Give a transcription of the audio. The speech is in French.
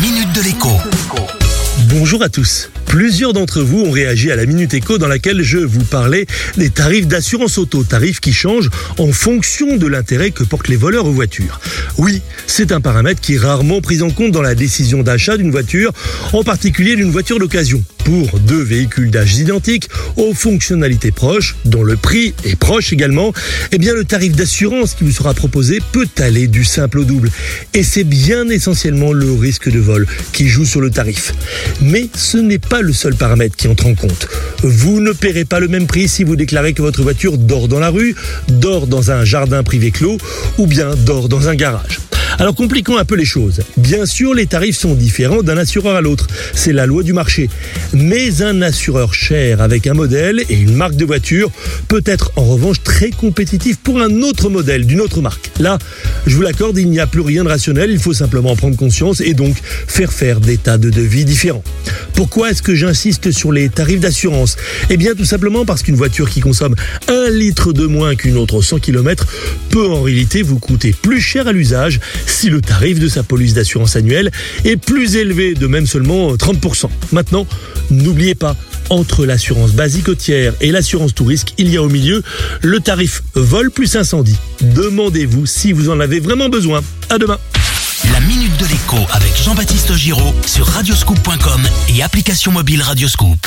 minute de l'écho. Bonjour à tous. Plusieurs d'entre vous ont réagi à la Minute Éco dans laquelle je vous parlais des tarifs d'assurance auto, tarifs qui changent en fonction de l'intérêt que portent les voleurs aux voitures. Oui, c'est un paramètre qui est rarement pris en compte dans la décision d'achat d'une voiture, en particulier d'une voiture d'occasion. Pour deux véhicules d'âge identiques, aux fonctionnalités proches, dont le prix est proche également, eh bien le tarif d'assurance qui vous sera proposé peut aller du simple au double. Et c'est bien essentiellement le risque de vol qui joue sur le tarif. Mais ce n'est pas le seul paramètre qui entre en compte. Vous ne paierez pas le même prix si vous déclarez que votre voiture dort dans la rue, dort dans un jardin privé clos ou bien dort dans un garage. Alors compliquons un peu les choses. Bien sûr, les tarifs sont différents d'un assureur à l'autre. C'est la loi du marché. Mais un assureur cher avec un modèle et une marque de voiture peut être en revanche très compétitif pour un autre modèle d'une autre marque. Là, je vous l'accorde, il n'y a plus rien de rationnel, il faut simplement en prendre conscience et donc faire faire des tas de devis différents. Pourquoi est-ce que j'insiste sur les tarifs d'assurance? Eh bien tout simplement parce qu'une voiture qui consomme un litre de moins qu'une autre 100 km peut en réalité vous coûter plus cher à l'usage si le tarif de sa police d'assurance annuelle est plus élevé de même seulement 30%. Maintenant, n'oubliez pas, entre l'assurance basique tiers et l'assurance tout risque, il y a au milieu le tarif vol plus incendie. Demandez-vous si vous en avez vraiment besoin. À demain. La minute de l'écho avec Jean-Baptiste Giraud sur radioscoop.com et application mobile Radioscoop.